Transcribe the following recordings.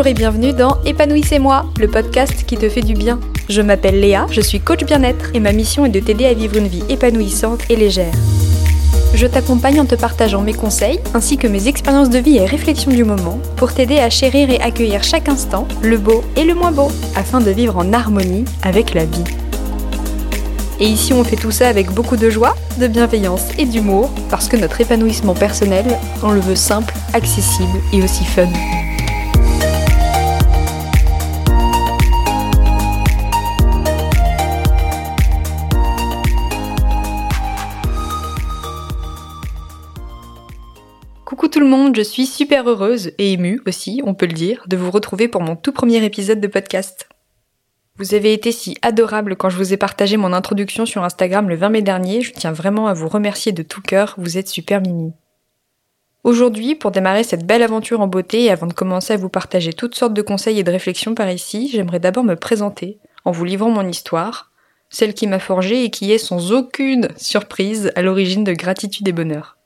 Bonjour et bienvenue dans Épanouissez-moi, le podcast qui te fait du bien. Je m'appelle Léa, je suis coach bien-être et ma mission est de t'aider à vivre une vie épanouissante et légère. Je t'accompagne en te partageant mes conseils ainsi que mes expériences de vie et réflexions du moment pour t'aider à chérir et accueillir chaque instant, le beau et le moins beau, afin de vivre en harmonie avec la vie. Et ici on fait tout ça avec beaucoup de joie, de bienveillance et d'humour parce que notre épanouissement personnel, on le veut simple, accessible et aussi fun. Tout le monde, je suis super heureuse et émue aussi, on peut le dire, de vous retrouver pour mon tout premier épisode de podcast. Vous avez été si adorable quand je vous ai partagé mon introduction sur Instagram le 20 mai dernier, je tiens vraiment à vous remercier de tout cœur, vous êtes super mimi. Aujourd'hui, pour démarrer cette belle aventure en beauté et avant de commencer à vous partager toutes sortes de conseils et de réflexions par ici, j'aimerais d'abord me présenter en vous livrant mon histoire, celle qui m'a forgée et qui est sans aucune surprise à l'origine de gratitude et bonheur.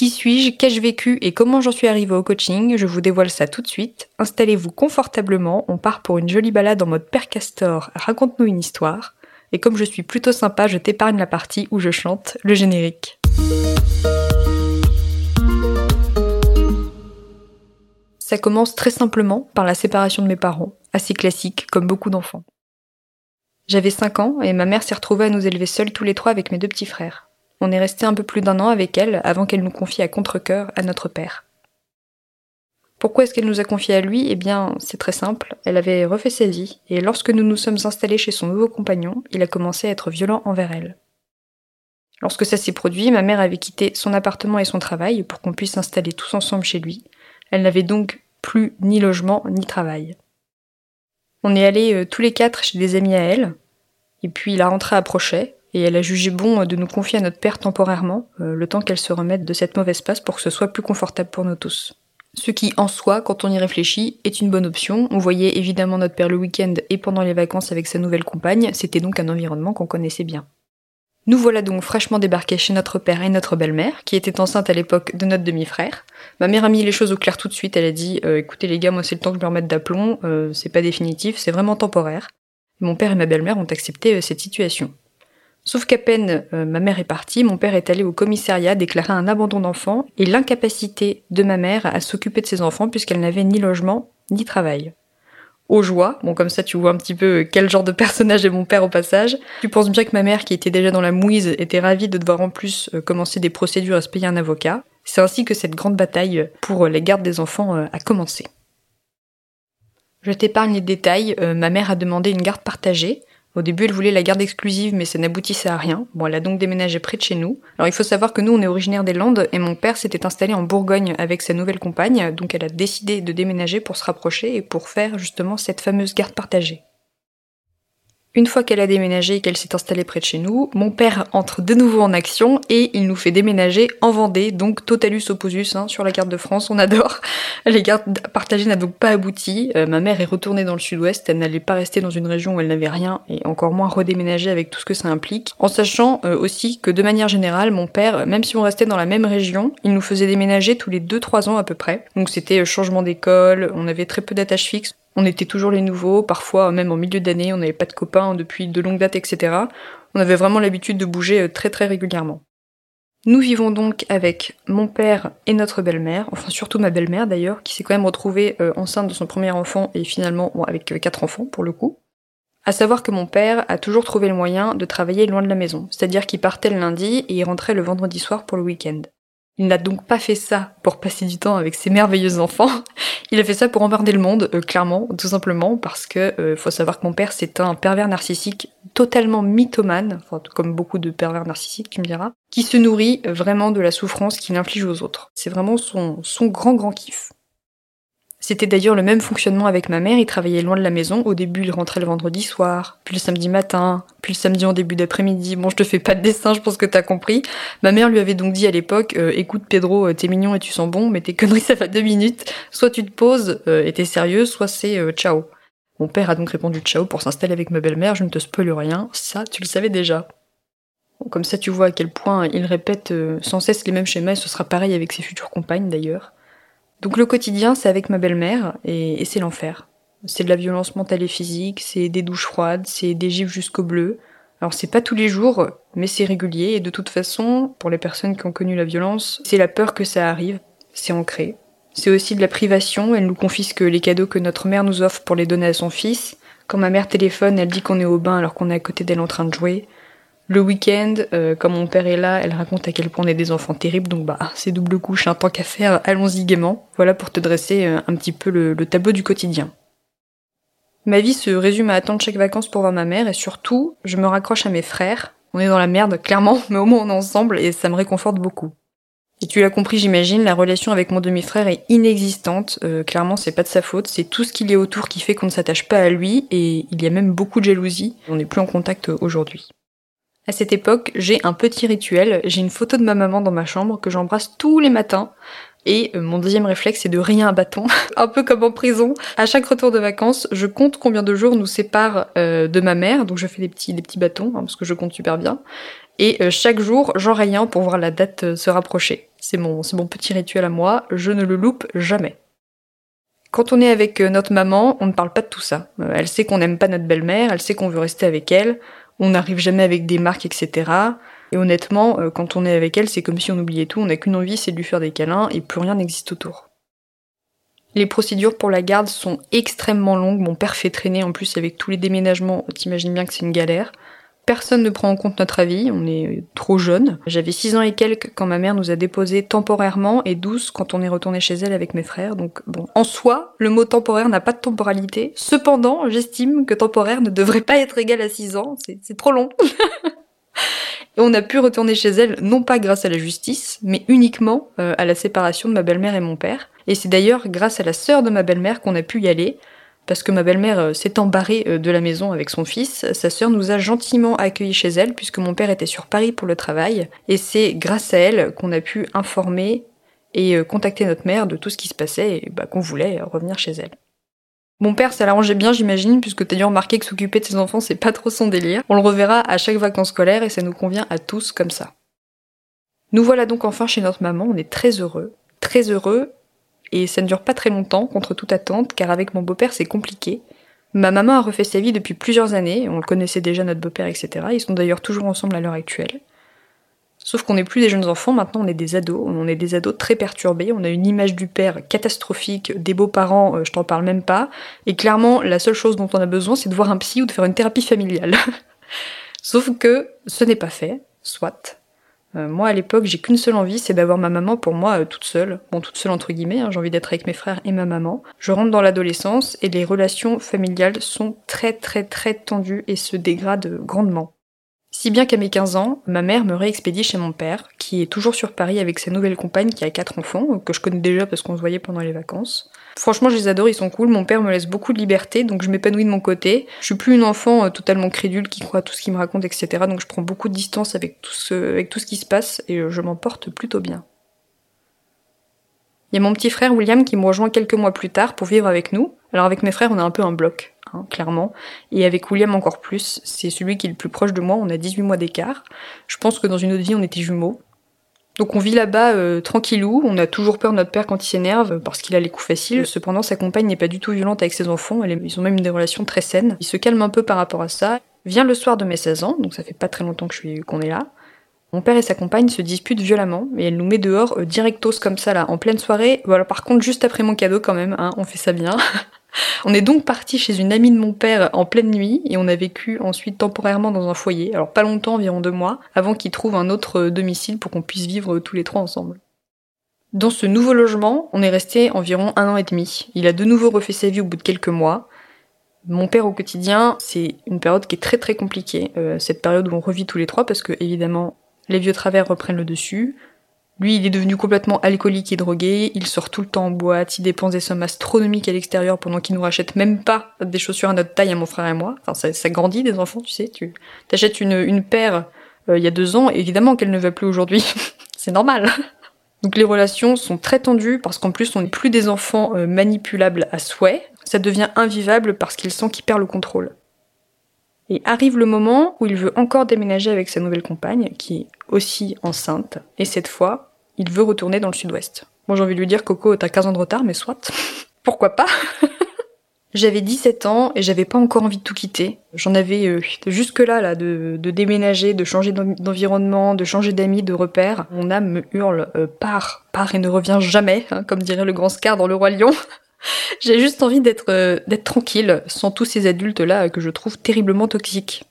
Qui suis-je Qu'ai-je vécu Et comment j'en suis arrivée au coaching Je vous dévoile ça tout de suite. Installez-vous confortablement, on part pour une jolie balade en mode Père Castor, raconte-nous une histoire. Et comme je suis plutôt sympa, je t'épargne la partie où je chante le générique. Ça commence très simplement par la séparation de mes parents, assez classique comme beaucoup d'enfants. J'avais 5 ans et ma mère s'est retrouvée à nous élever seuls tous les trois avec mes deux petits frères. On est resté un peu plus d'un an avec elle avant qu'elle nous confie à contre-coeur à notre père. Pourquoi est-ce qu'elle nous a confié à lui? Eh bien, c'est très simple, elle avait refait sa vie, et lorsque nous nous sommes installés chez son nouveau compagnon, il a commencé à être violent envers elle. Lorsque ça s'est produit, ma mère avait quitté son appartement et son travail pour qu'on puisse s'installer tous ensemble chez lui. Elle n'avait donc plus ni logement ni travail. On est allés euh, tous les quatre chez des amis à elle, et puis la rentrée approchait, et elle a jugé bon de nous confier à notre père temporairement, euh, le temps qu'elle se remette de cette mauvaise passe pour que ce soit plus confortable pour nous tous. Ce qui, en soi, quand on y réfléchit, est une bonne option. On voyait évidemment notre père le week-end et pendant les vacances avec sa nouvelle compagne, c'était donc un environnement qu'on connaissait bien. Nous voilà donc fraîchement débarqués chez notre père et notre belle-mère, qui était enceinte à l'époque de notre demi-frère. Ma mère a mis les choses au clair tout de suite, elle a dit euh, écoutez les gars, moi c'est le temps que je me remette d'aplomb, euh, c'est pas définitif, c'est vraiment temporaire. mon père et ma belle-mère ont accepté cette situation. Sauf qu'à peine euh, ma mère est partie, mon père est allé au commissariat déclarer un abandon d'enfant et l'incapacité de ma mère à s'occuper de ses enfants puisqu'elle n'avait ni logement ni travail. Aux joies, bon comme ça tu vois un petit peu quel genre de personnage est mon père au passage. Tu penses bien que ma mère qui était déjà dans la mouise était ravie de devoir en plus euh, commencer des procédures à se payer un avocat. C'est ainsi que cette grande bataille pour les gardes des enfants euh, a commencé. Je t'épargne les détails, ma mère a demandé une garde partagée, au début, elle voulait la garde exclusive, mais ça n'aboutissait à rien. Bon, elle a donc déménagé près de chez nous. Alors, il faut savoir que nous, on est originaire des Landes, et mon père s'était installé en Bourgogne avec sa nouvelle compagne, donc elle a décidé de déménager pour se rapprocher et pour faire justement cette fameuse garde partagée. Une fois qu'elle a déménagé et qu'elle s'est installée près de chez nous, mon père entre de nouveau en action et il nous fait déménager en Vendée, donc totalus opposus hein, sur la carte de France, on adore. Les gardes partagées n'a donc pas abouti. Euh, ma mère est retournée dans le sud-ouest, elle n'allait pas rester dans une région où elle n'avait rien et encore moins redéménager avec tout ce que ça implique. En sachant euh, aussi que de manière générale, mon père, même si on restait dans la même région, il nous faisait déménager tous les 2-3 ans à peu près. Donc c'était euh, changement d'école, on avait très peu d'attaches fixes. On était toujours les nouveaux, parfois même en milieu d'année, on n'avait pas de copains depuis de longues dates, etc. On avait vraiment l'habitude de bouger euh, très très régulièrement. Nous vivons donc avec mon père et notre belle-mère, enfin surtout ma belle-mère d'ailleurs, qui s'est quand même retrouvée euh, enceinte de son premier enfant et finalement avec euh, quatre enfants pour le coup. À savoir que mon père a toujours trouvé le moyen de travailler loin de la maison, c'est-à-dire qu'il partait le lundi et il rentrait le vendredi soir pour le week-end. Il n'a donc pas fait ça pour passer du temps avec ses merveilleux enfants. Il a fait ça pour emmerder le monde, euh, clairement, tout simplement, parce que euh, faut savoir que mon père c'est un pervers narcissique totalement mythomane, enfin, comme beaucoup de pervers narcissiques, tu me diras, qui se nourrit vraiment de la souffrance qu'il inflige aux autres. C'est vraiment son, son grand grand kiff. C'était d'ailleurs le même fonctionnement avec ma mère, il travaillait loin de la maison. Au début, il rentrait le vendredi soir, puis le samedi matin, puis le samedi en début d'après-midi. Bon, je te fais pas de dessin, je pense que t'as compris. Ma mère lui avait donc dit à l'époque, euh, écoute Pedro, euh, t'es mignon et tu sens bon, mais tes conneries ça fait deux minutes. Soit tu te poses euh, et t'es sérieux, soit c'est ciao. Mon père a donc répondu ciao pour s'installer avec ma belle-mère, je ne te spoil rien, ça tu le savais déjà. comme ça tu vois à quel point il répète sans cesse les mêmes schémas et ce sera pareil avec ses futures compagnes d'ailleurs. Donc le quotidien, c'est avec ma belle-mère, et, c'est l'enfer. C'est de la violence mentale et physique, c'est des douches froides, c'est des gifs jusqu'au bleu. Alors c'est pas tous les jours, mais c'est régulier, et de toute façon, pour les personnes qui ont connu la violence, c'est la peur que ça arrive, c'est ancré. C'est aussi de la privation, elle nous confisque les cadeaux que notre mère nous offre pour les donner à son fils. Quand ma mère téléphone, elle dit qu'on est au bain alors qu'on est à côté d'elle en train de jouer. Le week-end, euh, quand mon père est là, elle raconte à quel point on est des enfants terribles, donc bah c'est double couche, un tant qu'à faire, allons-y gaiement. Voilà pour te dresser euh, un petit peu le, tableau du quotidien. Ma vie se résume à attendre chaque vacances pour voir ma mère et surtout, je me raccroche à mes frères. On est dans la merde, clairement, mais au moins on est ensemble et ça me réconforte beaucoup. Et tu l'as compris, j'imagine, la relation avec mon demi-frère est inexistante. Euh, clairement, c'est pas de sa faute. C'est tout ce qu'il y a autour qui fait qu'on ne s'attache pas à lui et il y a même beaucoup de jalousie. On n'est plus en contact aujourd'hui. À cette époque, j'ai un petit rituel, j'ai une photo de ma maman dans ma chambre que j'embrasse tous les matins. Et euh, mon deuxième réflexe, c'est de rien un bâton, un peu comme en prison. À chaque retour de vacances, je compte combien de jours nous séparent euh, de ma mère, donc je fais des petits, des petits bâtons, hein, parce que je compte super bien. Et euh, chaque jour, j'en un pour voir la date se rapprocher. C'est mon, c'est mon petit rituel à moi, je ne le loupe jamais. Quand on est avec notre maman, on ne parle pas de tout ça. Elle sait qu'on n'aime pas notre belle-mère, elle sait qu'on veut rester avec elle on n'arrive jamais avec des marques, etc. Et honnêtement, euh, quand on est avec elle, c'est comme si on oubliait tout, on n'a qu'une envie, c'est de lui faire des câlins, et plus rien n'existe autour. Les procédures pour la garde sont extrêmement longues, mon père fait traîner en plus avec tous les déménagements, t'imagines bien que c'est une galère. Personne ne prend en compte notre avis, on est trop jeune. J'avais 6 ans et quelques quand ma mère nous a déposés temporairement et 12 quand on est retourné chez elle avec mes frères. Donc bon, en soi, le mot temporaire n'a pas de temporalité. Cependant, j'estime que temporaire ne devrait pas être égal à 6 ans, c'est trop long. et on a pu retourner chez elle non pas grâce à la justice, mais uniquement euh, à la séparation de ma belle-mère et mon père. Et c'est d'ailleurs grâce à la sœur de ma belle-mère qu'on a pu y aller, parce que ma belle-mère euh, s'est embarrée euh, de la maison avec son fils, sa sœur nous a gentiment accueillis chez elle puisque mon père était sur Paris pour le travail, et c'est grâce à elle qu'on a pu informer et euh, contacter notre mère de tout ce qui se passait et bah, qu'on voulait revenir chez elle. Mon père, ça l'arrangeait bien, j'imagine, puisque t'as dû remarquer que s'occuper de ses enfants, c'est pas trop son délire. On le reverra à chaque vacances scolaires et ça nous convient à tous comme ça. Nous voilà donc enfin chez notre maman, on est très heureux. Très heureux, et ça ne dure pas très longtemps, contre toute attente, car avec mon beau-père c'est compliqué. Ma maman a refait sa vie depuis plusieurs années, on le connaissait déjà notre beau-père, etc. Ils sont d'ailleurs toujours ensemble à l'heure actuelle. Sauf qu'on n'est plus des jeunes enfants, maintenant on est des ados, on est des ados très perturbés, on a une image du père catastrophique, des beaux-parents, euh, je t'en parle même pas, et clairement la seule chose dont on a besoin c'est de voir un psy ou de faire une thérapie familiale. Sauf que ce n'est pas fait, soit. Euh, moi, à l'époque, j'ai qu'une seule envie, c'est d'avoir ma maman pour moi euh, toute seule. Bon, toute seule entre guillemets, hein, j'ai envie d'être avec mes frères et ma maman. Je rentre dans l'adolescence et les relations familiales sont très très très tendues et se dégradent grandement. Si bien qu'à mes 15 ans, ma mère me réexpédie chez mon père, qui est toujours sur Paris avec sa nouvelle compagne qui a quatre enfants, que je connais déjà parce qu'on se voyait pendant les vacances. Franchement, je les adore, ils sont cool. Mon père me laisse beaucoup de liberté, donc je m'épanouis de mon côté. Je suis plus une enfant euh, totalement crédule qui croit tout ce qu'il me raconte, etc. Donc je prends beaucoup de distance avec tout ce, avec tout ce qui se passe et euh, je m'en porte plutôt bien. Il y a mon petit frère William qui me rejoint quelques mois plus tard pour vivre avec nous. Alors avec mes frères, on a un peu un bloc. Hein, clairement. Et avec William encore plus, c'est celui qui est le plus proche de moi, on a 18 mois d'écart. Je pense que dans une autre vie, on était jumeaux. Donc on vit là-bas euh, tranquillou, on a toujours peur de notre père quand il s'énerve parce qu'il a les coups faciles. Cependant, sa compagne n'est pas du tout violente avec ses enfants, ils ont même des relations très saines. Il se calme un peu par rapport à ça. Vient le soir de mes 16 ans, donc ça fait pas très longtemps que suis qu'on est là. Mon père et sa compagne se disputent violemment, et elle nous met dehors euh, directos comme ça là, en pleine soirée. Voilà, par contre, juste après mon cadeau quand même, hein, on fait ça bien. On est donc parti chez une amie de mon père en pleine nuit et on a vécu ensuite temporairement dans un foyer, alors pas longtemps, environ deux mois, avant qu'il trouve un autre euh, domicile pour qu'on puisse vivre tous les trois ensemble. Dans ce nouveau logement, on est resté environ un an et demi. Il a de nouveau refait sa vie au bout de quelques mois. Mon père au quotidien, c'est une période qui est très très compliquée, euh, cette période où on revit tous les trois parce que évidemment les vieux travers reprennent le dessus, lui, il est devenu complètement alcoolique et drogué, il sort tout le temps en boîte, il dépense des sommes astronomiques à l'extérieur pendant qu'il nous rachète même pas des chaussures à notre taille à mon frère et moi. Enfin, ça, grandit des enfants, tu sais. Tu t'achètes une, une paire euh, il y a deux ans, évidemment qu'elle ne va plus aujourd'hui. C'est normal. Donc les relations sont très tendues parce qu'en plus on n'est plus des enfants euh, manipulables à souhait. Ça devient invivable parce qu'il sent qu'il perd le contrôle. Et arrive le moment où il veut encore déménager avec sa nouvelle compagne, qui est aussi enceinte, et cette fois, il veut retourner dans le sud-ouest. Moi j'ai envie de lui dire Coco, t'as 15 ans de retard, mais soit. Pourquoi pas? J'avais 17 ans et j'avais pas encore envie de tout quitter. J'en avais euh, jusque là, là, de, déménager, de changer d'environnement, de changer d'amis, de repères. Mon âme me hurle euh, pars, pars et ne reviens jamais, hein, comme dirait le grand Scar dans Le Roi Lion. J'ai juste envie d'être euh, d'être tranquille, sans tous ces adultes là que je trouve terriblement toxiques.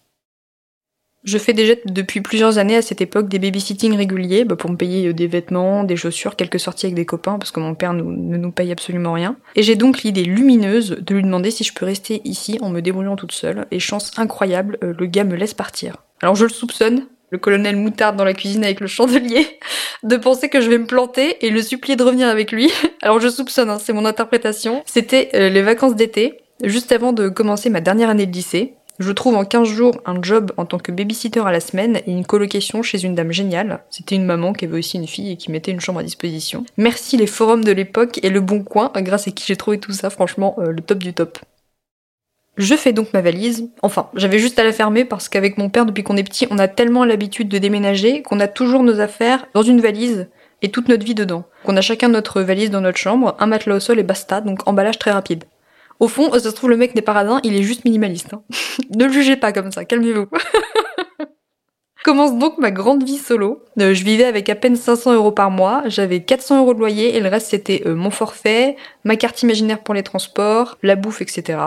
Je fais déjà depuis plusieurs années à cette époque des babysitting réguliers bah, pour me payer euh, des vêtements, des chaussures, quelques sorties avec des copains parce que mon père ne nous paye absolument rien. Et j'ai donc l'idée lumineuse de lui demander si je peux rester ici en me débrouillant toute seule. Et chance incroyable, euh, le gars me laisse partir. Alors je le soupçonne, le colonel moutarde dans la cuisine avec le chandelier, de penser que je vais me planter et le supplier de revenir avec lui. Alors je soupçonne, hein, c'est mon interprétation. C'était euh, les vacances d'été, juste avant de commencer ma dernière année de lycée. Je trouve en 15 jours un job en tant que babysitter à la semaine et une colocation chez une dame géniale. C'était une maman qui avait aussi une fille et qui mettait une chambre à disposition. Merci les forums de l'époque et le bon coin, grâce à qui j'ai trouvé tout ça, franchement, euh, le top du top. Je fais donc ma valise. Enfin, j'avais juste à la fermer parce qu'avec mon père, depuis qu'on est petit, on a tellement l'habitude de déménager qu'on a toujours nos affaires dans une valise et toute notre vie dedans. On a chacun notre valise dans notre chambre, un matelas au sol et basta, donc emballage très rapide. Au fond, ça se trouve, le mec n'est pas radin, il est juste minimaliste. Hein. ne le jugez pas comme ça, calmez-vous. Commence donc ma grande vie solo. Euh, je vivais avec à peine 500 euros par mois, j'avais 400 euros de loyer et le reste c'était euh, mon forfait, ma carte imaginaire pour les transports, la bouffe, etc.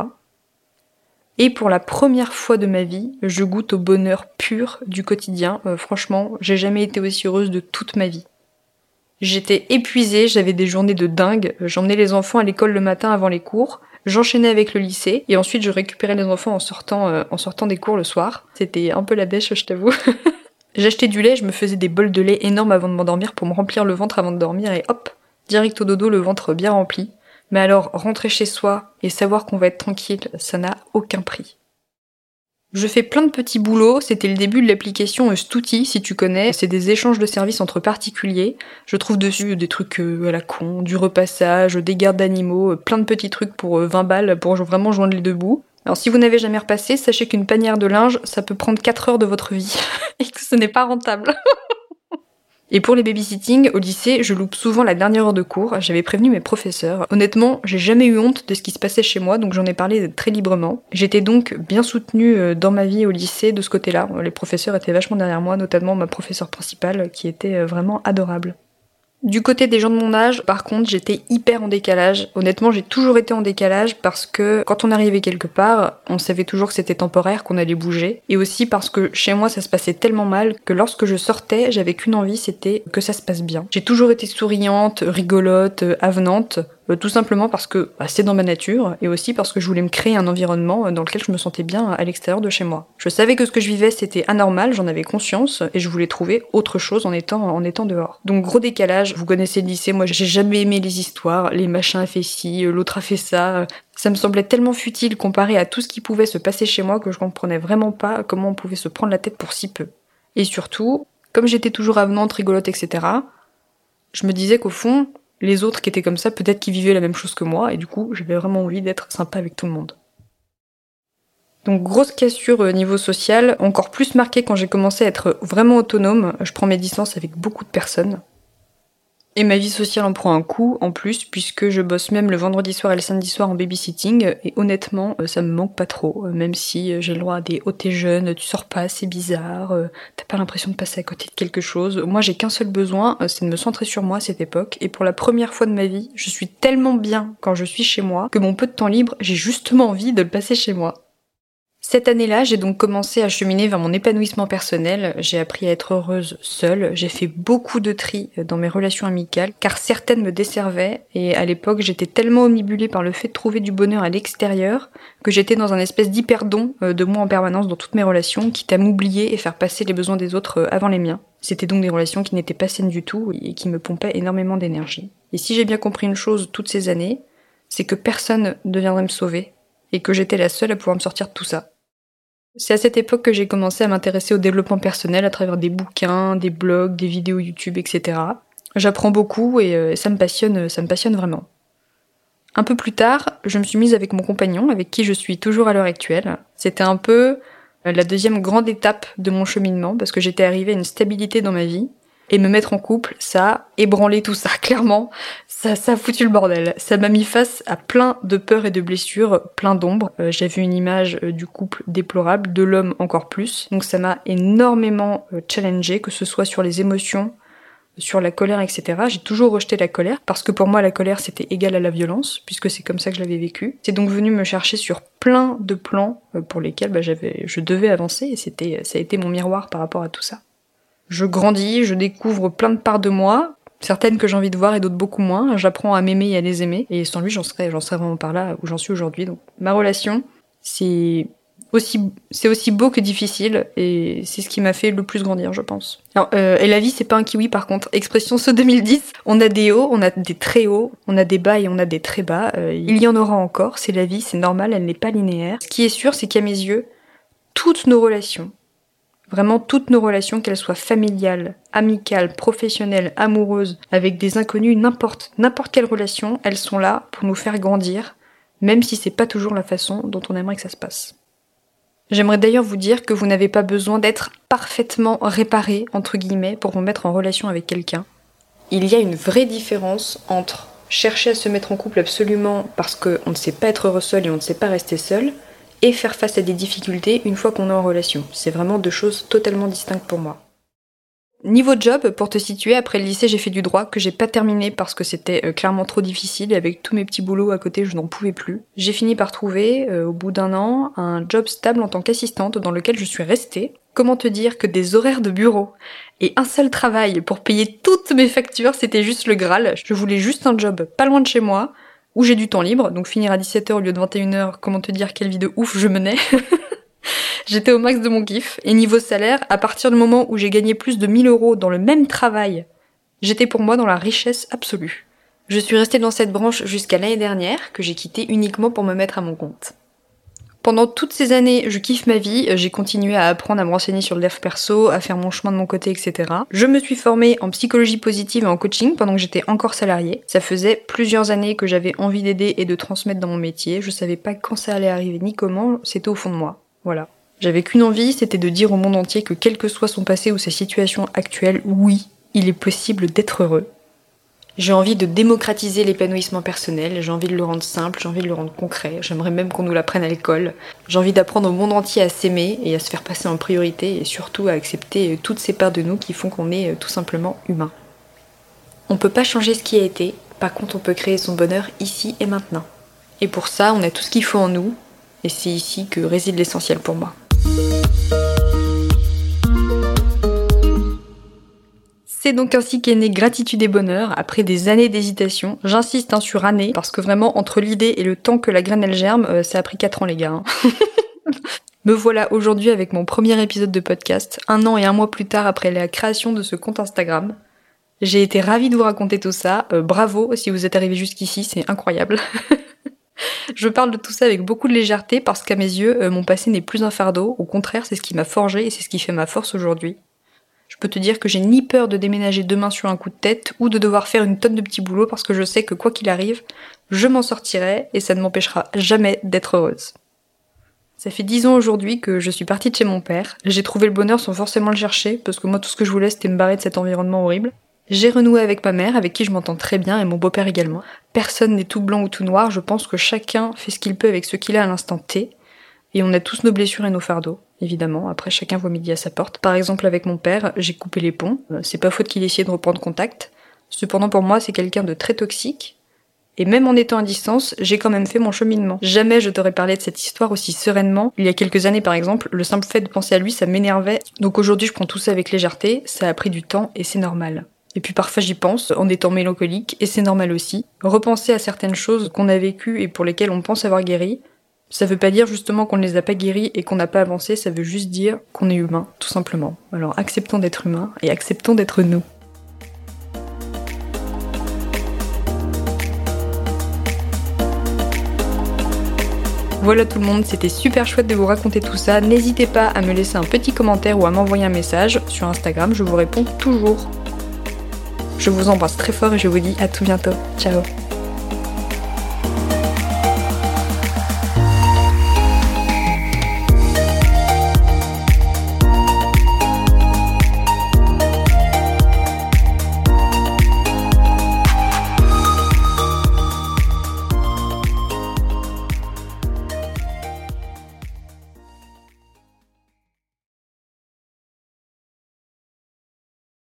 Et pour la première fois de ma vie, je goûte au bonheur pur du quotidien. Euh, franchement, j'ai jamais été aussi heureuse de toute ma vie. J'étais épuisée, j'avais des journées de dingue, j'emmenais les enfants à l'école le matin avant les cours, J'enchaînais avec le lycée et ensuite je récupérais les enfants en sortant, euh, en sortant des cours le soir. C'était un peu la bêche, je t'avoue. J'achetais du lait, je me faisais des bols de lait énormes avant de m'endormir pour me remplir le ventre avant de dormir et hop, direct au dodo, le ventre bien rempli. Mais alors, rentrer chez soi et savoir qu'on va être tranquille, ça n'a aucun prix. Je fais plein de petits boulots, c'était le début de l'application Stouti, si tu connais, c'est des échanges de services entre particuliers. Je trouve dessus des trucs euh, à la con, du repassage, des gardes d'animaux, euh, plein de petits trucs pour 20 euh, balles pour vraiment joindre les deux bouts. Alors si vous n'avez jamais repassé, sachez qu'une panière de linge, ça peut prendre 4 heures de votre vie et que ce n'est pas rentable. Et pour les babysitting, au lycée, je loupe souvent la dernière heure de cours. J'avais prévenu mes professeurs. Honnêtement, j'ai jamais eu honte de ce qui se passait chez moi, donc j'en ai parlé très librement. J'étais donc bien soutenue euh, dans ma vie au lycée de ce côté-là. Les professeurs étaient vachement derrière moi, notamment ma professeure principale, qui était euh, vraiment adorable. Du côté des gens de mon âge, par contre, j'étais hyper en décalage. Honnêtement, j'ai toujours été en décalage parce que quand on arrivait quelque part, on savait toujours que c'était temporaire, qu'on allait bouger. Et aussi parce que chez moi, ça se passait tellement mal que lorsque je sortais, j'avais qu'une envie, c'était que ça se passe bien. J'ai toujours été souriante, rigolote, avenante. Euh, tout simplement parce que bah, c'est dans ma nature et aussi parce que je voulais me créer un environnement euh, dans lequel je me sentais bien à l'extérieur de chez moi. Je savais que ce que je vivais c'était anormal, j'en avais conscience et je voulais trouver autre chose en étant en étant dehors. Donc gros décalage, vous connaissez le lycée, moi j'ai jamais aimé les histoires, les machins a fait ci, euh, l'autre a fait ça. Ça me semblait tellement futile comparé à tout ce qui pouvait se passer chez moi que je comprenais vraiment pas comment on pouvait se prendre la tête pour si peu. Et surtout, comme j'étais toujours avenante, rigolote, etc., je me disais qu'au fond, les autres qui étaient comme ça, peut-être qu'ils vivaient la même chose que moi, et du coup, j'avais vraiment envie d'être sympa avec tout le monde. Donc grosse cassure au niveau social, encore plus marquée quand j'ai commencé à être vraiment autonome. Je prends mes distances avec beaucoup de personnes. Et ma vie sociale en prend un coup en plus puisque je bosse même le vendredi soir et le samedi soir en babysitting et honnêtement euh, ça me manque pas trop euh, même si euh, j'ai le droit à des oh t'es jeune, tu sors pas, c'est bizarre, t'as pas l'impression de passer à côté de quelque chose. Moi j'ai qu'un seul besoin, c'est de me centrer sur moi à cette époque et pour la première fois de ma vie, je suis tellement bien quand je suis chez moi que mon peu de temps libre, j'ai justement envie de le passer chez moi. Cette année-là, j'ai donc commencé à cheminer vers mon épanouissement personnel. J'ai appris à être heureuse seule. J'ai fait beaucoup de tri dans mes relations amicales, car certaines me desservaient. Et à l'époque, j'étais tellement omnibulée par le fait de trouver du bonheur à l'extérieur que j'étais dans un espèce d'hyperdon euh, de moi en permanence dans toutes mes relations, quitte à m'oublier et faire passer les besoins des autres euh, avant les miens. C'était donc des relations qui n'étaient pas saines du tout et qui me pompaient énormément d'énergie. Et si j'ai bien compris une chose toutes ces années, c'est que personne ne viendrait me sauver et que j'étais la seule à pouvoir me sortir de tout ça. C'est à cette époque que j'ai commencé à m'intéresser au développement personnel à travers des bouquins, des blogs, des vidéos YouTube, etc. J'apprends beaucoup et euh, ça me passionne, ça me passionne vraiment. Un peu plus tard, je me suis mise avec mon compagnon, avec qui je suis toujours à l'heure actuelle. C'était un peu la deuxième grande étape de mon cheminement parce que j'étais arrivée à une stabilité dans ma vie Et me mettre en couple, ça a ébranlé tout ça, clairement. Ça, ça a foutu le bordel. Ça m'a mis face à plein de peurs et de blessures, plein d'ombres. Euh, J'ai vu une image euh, du couple déplorable, de l'homme encore plus. Donc ça m'a énormément euh, challengé, que ce soit sur les émotions, sur la colère, etc. J'ai toujours rejeté la colère parce que pour moi la colère c'était égal à la violence puisque c'est comme ça que je l'avais vécu. C'est donc venu me chercher sur plein de plans pour lesquels bah, je devais avancer et c'était, ça a été mon miroir par rapport à tout ça. Je grandis, je découvre plein de parts de moi, certaines que j'ai envie de voir et d'autres beaucoup moins. J'apprends à m'aimer et à les aimer. Et sans lui, j'en serais, j'en serais vraiment par là où j'en suis aujourd'hui. Donc, ma relation, c'est aussi, c'est aussi beau que difficile et c'est ce qui m'a fait le plus grandir, je pense. Euh, et la vie, c'est pas un kiwi par contre. Expression ce 2010. On a des hauts, on a des très hauts, on a des bas et on a des très bas. Euh, il y en aura encore. C'est la vie, c'est normal, elle n'est pas linéaire. Ce qui est sûr, c'est qu'à mes yeux, toutes nos relations, Vraiment toutes nos relations, qu'elles soient familiales, amicales, professionnelles, amoureuses, avec des inconnus, n'importe, n'importe quelle relation, elles sont là pour nous faire grandir, même si c'est pas toujours la façon dont on aimerait que ça se passe. J'aimerais d'ailleurs vous dire que vous n'avez pas besoin d'être parfaitement réparé, entre guillemets, pour vous mettre en relation avec quelqu'un. Il y a une vraie différence entre chercher à se mettre en couple absolument parce qu'on ne sait pas être heureux seul et on ne sait pas rester seul, et faire face à des difficultés une fois qu'on est en relation. C'est vraiment deux choses totalement distinctes pour moi. Niveau job, pour te situer, après le lycée, j'ai fait du droit que j'ai pas terminé parce que c'était euh, clairement trop difficile et avec tous mes petits boulots à côté, je n'en pouvais plus. J'ai fini par trouver, euh, au bout d'un an, un job stable en tant qu'assistante dans lequel je suis restée. Comment te dire que des horaires de bureau et un seul travail pour payer toutes mes factures, c'était juste le Graal. Je voulais juste un job pas loin de chez moi, où j'ai du temps libre, donc finir à 17h au lieu de 21h, comment te dire quelle vie de ouf je menais. J'étais au max de mon kiff, et niveau salaire, à partir du moment où j'ai gagné plus de 1000 euros dans le même travail, j'étais pour moi dans la richesse absolue. Je suis restée dans cette branche jusqu'à l'année dernière, que j'ai quittée uniquement pour me mettre à mon compte. Pendant toutes ces années, je kiffe ma vie, j'ai continué à apprendre à me renseigner sur le dev perso, à faire mon chemin de mon côté, etc. Je me suis formée en psychologie positive et en coaching pendant que j'étais encore salariée. Ça faisait plusieurs années que j'avais envie d'aider et de transmettre dans mon métier. Je savais pas quand ça allait arriver ni comment, c'était au fond de moi. Voilà. J'avais qu'une envie, c'était de dire au monde entier que quel que soit son passé ou sa situation actuelle, oui, il est possible d'être heureux j'ai envie de démocratiser l'épanouissement personnel, j'ai envie de le rendre simple, j'ai envie de le rendre concret, j'aimerais même qu'on nous l'apprenne à l'école. J'ai envie d'apprendre au monde entier à s'aimer et à se faire passer en priorité et surtout à accepter euh, toutes ces parts de nous qui font qu'on est euh, tout simplement humain. On peut pas changer ce qui a été, par contre on peut créer son bonheur ici et maintenant. Et pour ça, on a tout ce qu'il faut en nous, et c'est ici que réside l'essentiel pour moi. C'est donc ainsi qu'est né Gratitude et Bonheur, après des années d'hésitation. J'insiste hein, sur années, parce que vraiment, entre l'idée et le temps que la graine elle germe, euh, ça a pris 4 ans les gars. Hein. Me voilà aujourd'hui avec mon premier épisode de podcast, un an et un mois plus tard après la création de ce compte Instagram. J'ai été ravie de vous raconter tout ça, euh, bravo si vous êtes arrivé jusqu'ici, c'est incroyable. Je parle de tout ça avec beaucoup de légèreté parce qu'à mes yeux, euh, mon passé n'est plus un fardeau, au contraire c'est ce qui m'a forgé et c'est ce qui fait ma force aujourd'hui. Je peux te dire que j'ai ni peur de déménager demain sur un coup de tête ou de devoir faire une tonne de petits boulots parce que je sais que quoi qu'il arrive, je m'en sortirai et ça ne m'empêchera jamais d'être heureuse. Ça fait dix ans aujourd'hui que je suis partie de chez mon père. J'ai trouvé le bonheur sans forcément le chercher, parce que moi tout ce que je voulais c'était me barrer de cet environnement horrible. J'ai renoué avec ma mère, avec qui je m'entends très bien, et mon beau-père également. Personne n'est tout blanc ou tout noir, je pense que chacun fait ce qu'il peut avec ce qu'il a à l'instant T. Et on a tous nos blessures et nos fardeaux, évidemment. Après, chacun voit midi à sa porte. Par exemple, avec mon père, j'ai coupé les ponts. Euh, c'est pas faute qu'il ait essayé de reprendre contact. Cependant, pour moi, c'est quelqu'un de très toxique. Et même en étant à distance, j'ai quand même fait mon cheminement. Jamais je t'aurais parlé de cette histoire aussi sereinement. Il y a quelques années, par exemple, le simple fait de penser à lui, ça m'énervait. Donc aujourd'hui, je prends tout ça avec légèreté. Ça a pris du temps et c'est normal. Et puis parfois j'y pense en étant mélancolique et c'est normal aussi. Repenser à certaines choses qu'on a vécues et pour lesquelles on pense avoir guéri, ça veut pas dire justement qu'on ne les a pas guéris et qu'on n'a pas avancé, ça veut juste dire qu'on est humain, tout simplement. Alors acceptons d'être humain et acceptons d'être nous. Voilà tout le monde, c'était super chouette de vous raconter tout ça. N'hésitez pas à me laisser un petit commentaire ou à m'envoyer un message sur Instagram, je vous réponds toujours. Je vous embrasse très fort et je vous dis à tout bientôt. Ciao